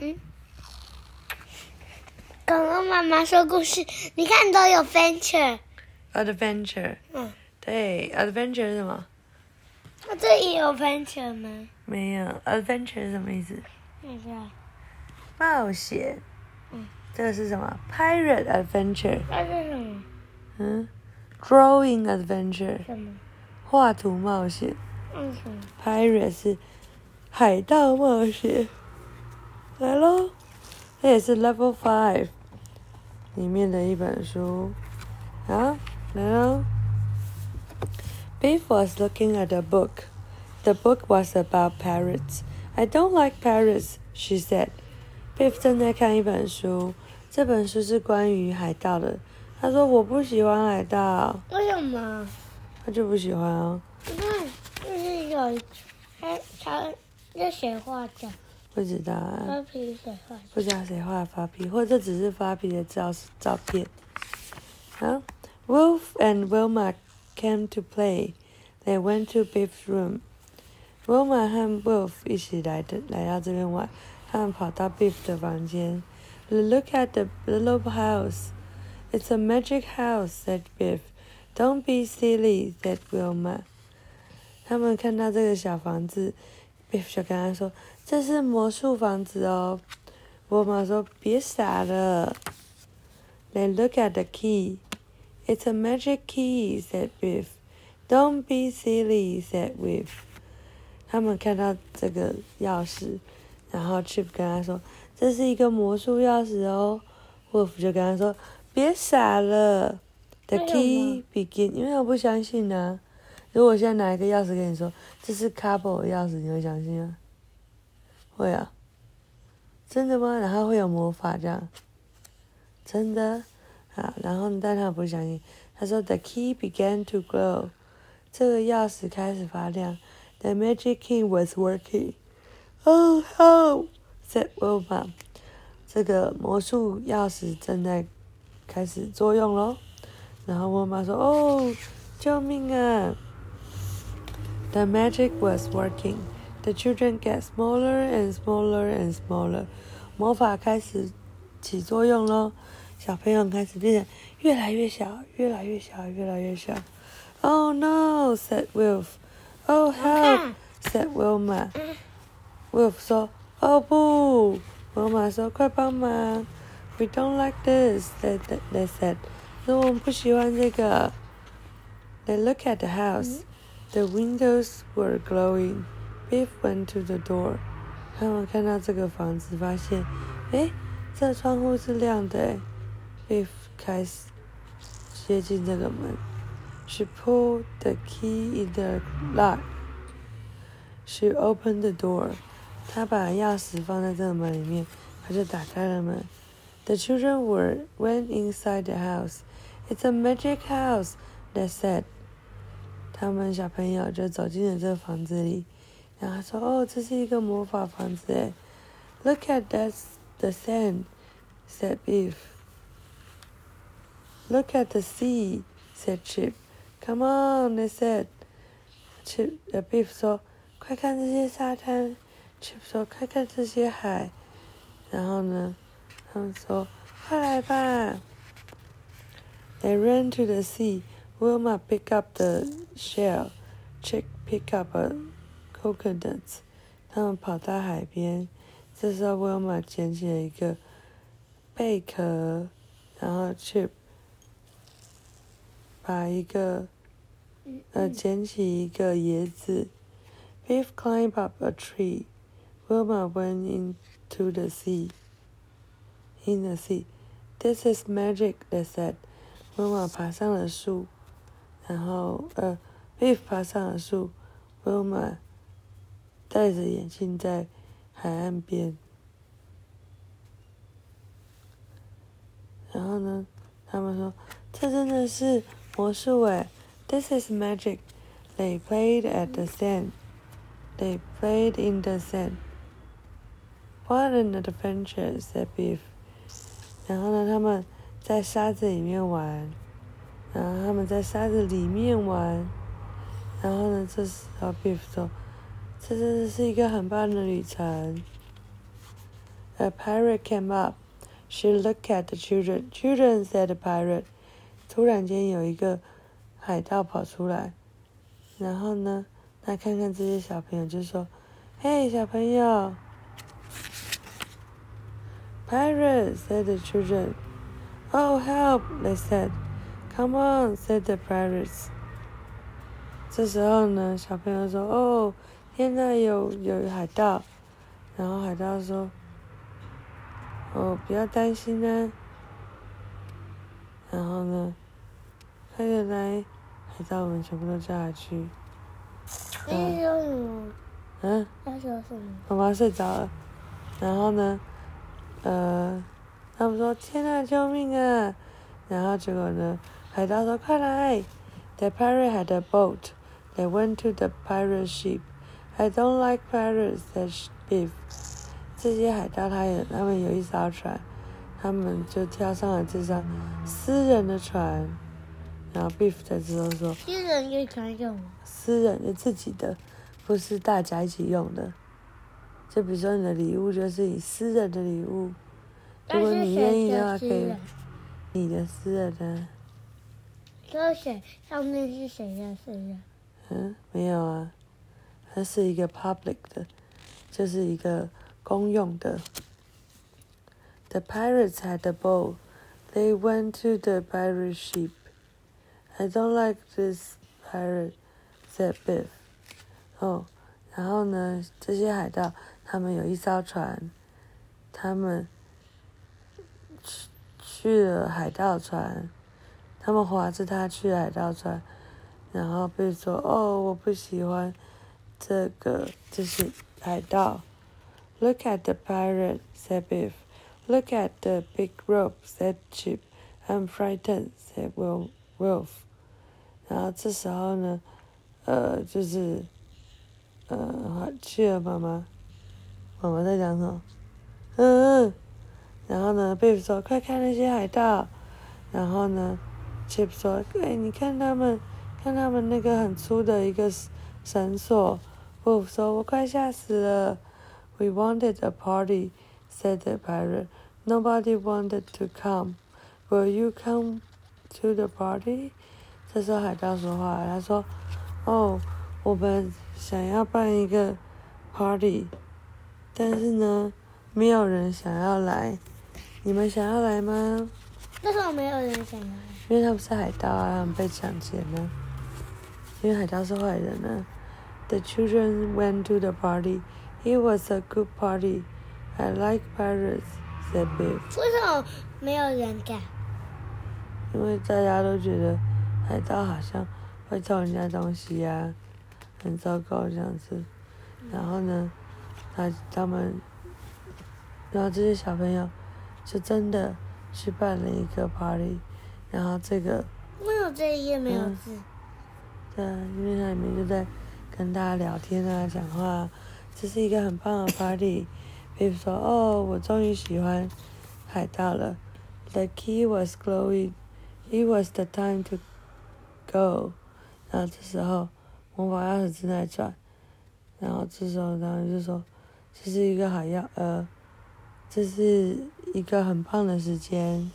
嗯。刚刚妈妈说故事，你看都有 venture。adventure，嗯，对，adventure 是什么？那这也有 venture 吗？没有，adventure 是什么意思？那个，冒险。嗯。这个是什么？pirate adventure。那是什么？嗯，drawing adventure，什么？画图冒险。嗯，什么？pirate 是海盗冒险。来喽，这也是 level five 里面的一本书。好，来喽。Biff was looking at a book. The book was about parrots. I don't like parrots, she said. Biff 正在看一本书，这本书是关于海盗的。他说：“我不喜欢海盗。为什么？”他就不喜欢哦。你看，就是有他他这谁画的？ 不知道啊。发皮谁画的？不知道谁画的发皮，或者只是发皮的照照片。好，Wolf and Wilma came to play. They went to Biff's room. Wilma 和 Wolf 一起来的，来到这边玩。他们跑到 Biff 的房间。Look at the little house. It's a magic house," said Biff. "Don't be silly," said Wilma. 他们看到这个小房子，Biff 就跟他说：“ 这是魔术房子哦。”我妈说：“别傻了。” They look at the key. It's a magic key, said Biff. Don't be silly, said Biff. 他们看到这个钥匙，然后 Chip 跟他说：“这是一个魔术钥匙哦。” Wolf 就跟他说：“别傻了。” The key begin，因为我不相信呢、如果我现在拿一个钥匙跟你说这是 Couple 的钥匙，你会相信吗？会啊。真的吗？然后会有魔法这样？真的？啊，然后但他不相信，他说 The key began to glow，这个钥匙开始发亮。The magic key was working. Oh, oh, said Wilma. 这个魔术钥匙正在开始作用喽。然后我妈说：“哦，救命啊！” The magic was working. The children get smaller and smaller and smaller. 魔法开始起作用喽，小朋友开始变得越来越小，越来越小，越来越小。Oh no! said Wolf. Oh help! said Wilma. Wolf 说：“哦不！”wilma 妈说：“快帮忙！”We don't like this. They they said. 说我们不喜欢这个。They look at the house. The windows were glowing. Biff went to the door. 他们看到这个房子，发现，诶，这窗户是亮的诶。Biff 开始接近这个门。She pulled the key in the lock. She opened the door. 她把钥匙放在这个门里面，她就打开了门。The children were went inside the house. It's a magic house, they said. 他们小朋友就走进了这个房子里，然后说：“哦，这是一个魔法房子诶 Look at that, the sand,” said Biff. Look at the sea, said Chip. Come on, they said. Chip, uh, Biff 说：“快看这些沙滩。” Chip 说：“快看这些海。”然后呢，他们说：“快来吧！” They ran to the sea. Wilma picked up the shell. Chick picked up a coconut. 他们跑到海边，这时候 Wilma 捡起了一个贝壳，然后去把一个呃捡起一个椰子。Biff climbed up a tree. Wilma went into the sea. In the sea. This is magic, they said. Wilma 爬上了树，然后呃，Biff 爬上了树，Wilma 戴着眼镜在海岸边。然后呢，他们说这真的是魔术诶 This is magic. They played at the sand. They played in the sand. What an adventure, said Biff. 然后呢，他们在沙子里面玩，然后他们在沙子里面玩，然后呢，这时候 Biff 说：“这真的是一个很棒的旅程。” A pirate came up. She looked at the children. Children said the pirate. 突然间有一个海盗跑出来，然后呢，他看看这些小朋友就说：“嘿，小朋友。” Pirate said the children. Oh, help! They said. Come on, said the pirates. 这时候呢，小朋友说：“哦，现在有有海盗。”然后海盗说：“哦，不要担心啊。”然后呢，快点来，海盗们全部都叫下去。那是说什么？嗯，要说什么？妈妈睡着了。然后呢，呃，他们说：“天啊，救命啊！”然后结果呢，海盗说：“快来！”The pirate had a boat. They went to the pirate ship. I don't like pirates, said Beef. 这些海盗他有，他们有一艘船，他们就跳上了这艘私人的船。然后 Beef 在这时候说私人可以传用吗？：“私人的自己的，不是大家一起用的。就比如说你的礼物就是你私人的礼物，如果你愿意的话，可以你的私人的。说谁上面是谁的私人？嗯，没有啊，它是一个 public 的，就是一个公用的。The pirates had a boat. They went to the pirate ship. I don't like this pirate, said Biff. 哦，然后呢，这些海盗他们有一艘船，他们去去了海盗船，他们划着它去海盗船。然后被说哦，我不喜欢这个，就是海盗。Look at the pirate, said Biff. Look at the big rope, said Chip. I'm frightened, said Will Wolf. 然后这时候呢，呃，就是呃，去了妈妈，妈妈在讲什么？嗯嗯。然后呢，Biff 说：“快看那些海盗。”然后呢，Chip 说：“哎，你看他们。”看他们那个很粗的一个绳索，Wolf 说：“我快吓死了。” We wanted a party, said the pirate. Nobody wanted to come. Will you come to the party? 这时候海盗说话，他说：“哦，我们想要办一个 party，但是呢，没有人想要来。你们想要来吗？”为什么没有人想要来？因为他不是海盗啊，他们被抢劫呢。因为海盗是坏人呢。The children went to the party. It was a good party. I like pirates, said Biff. 为什么没有人敢？因为大家都觉得海盗好像会偷人家东西呀、很糟糕这样子。然后呢，他他们，然后这些小朋友就真的去办了一个 party。然后这个，没有这一页没有字。对啊，因为它里面就在跟大家聊天啊、讲话，这是一个很棒的 party。比如说，哦，我终于喜欢海盗了。The key was glowing. It was the time to go. 然后这时候魔法钥匙正在转，然后这时候然就说这是一个好要呃，这是一个很棒的时间。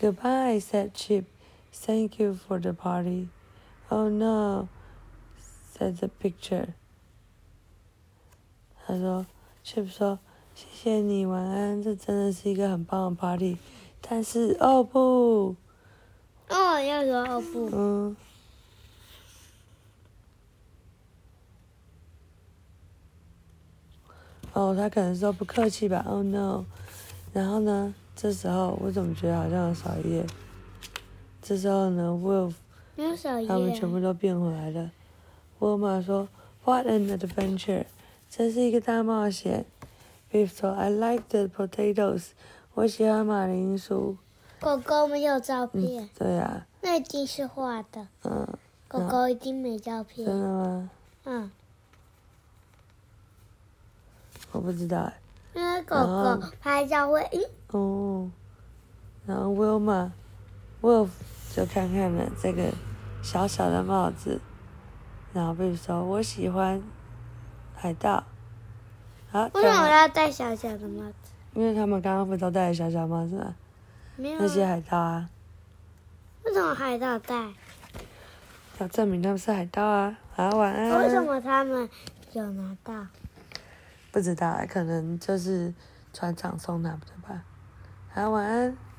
Goodbye, said Chip. Thank you for the party. Oh no, said the picture. 他说，Chip 说，谢谢你，晚安。这真的是一个很棒的 party。但是，哦不，哦，要说哦不，嗯，哦，他可能说不客气吧。Oh no，然后呢，这时候我怎么觉得好像有少一页？这时候呢，Wolf 他们。全部都变回来了。沃玛说：“What an adventure！这是一个大冒险。” Beef 说：“I like the potatoes。我喜欢马铃薯。狗狗没有照嗯片，，对呀、那一定是画的。嗯，狗狗一定没照真片。的吗？嗯，我不知道哎。因为狗哦狗拍照会，嗯，哦，然后 Wilma Wolf 就看看了这个小小的帽子，然后 Beef 说：“我喜欢海盗。”啊，为什么我要戴小小的帽子？因为他们刚刚不都戴了小小帽子吗？没有啊。那些海盗啊，为什么海盗戴？要证明他们是海盗啊。好，晚安。为什？么他们有拿到？不知道啊，可能就是船长送他们的吧。好，晚安。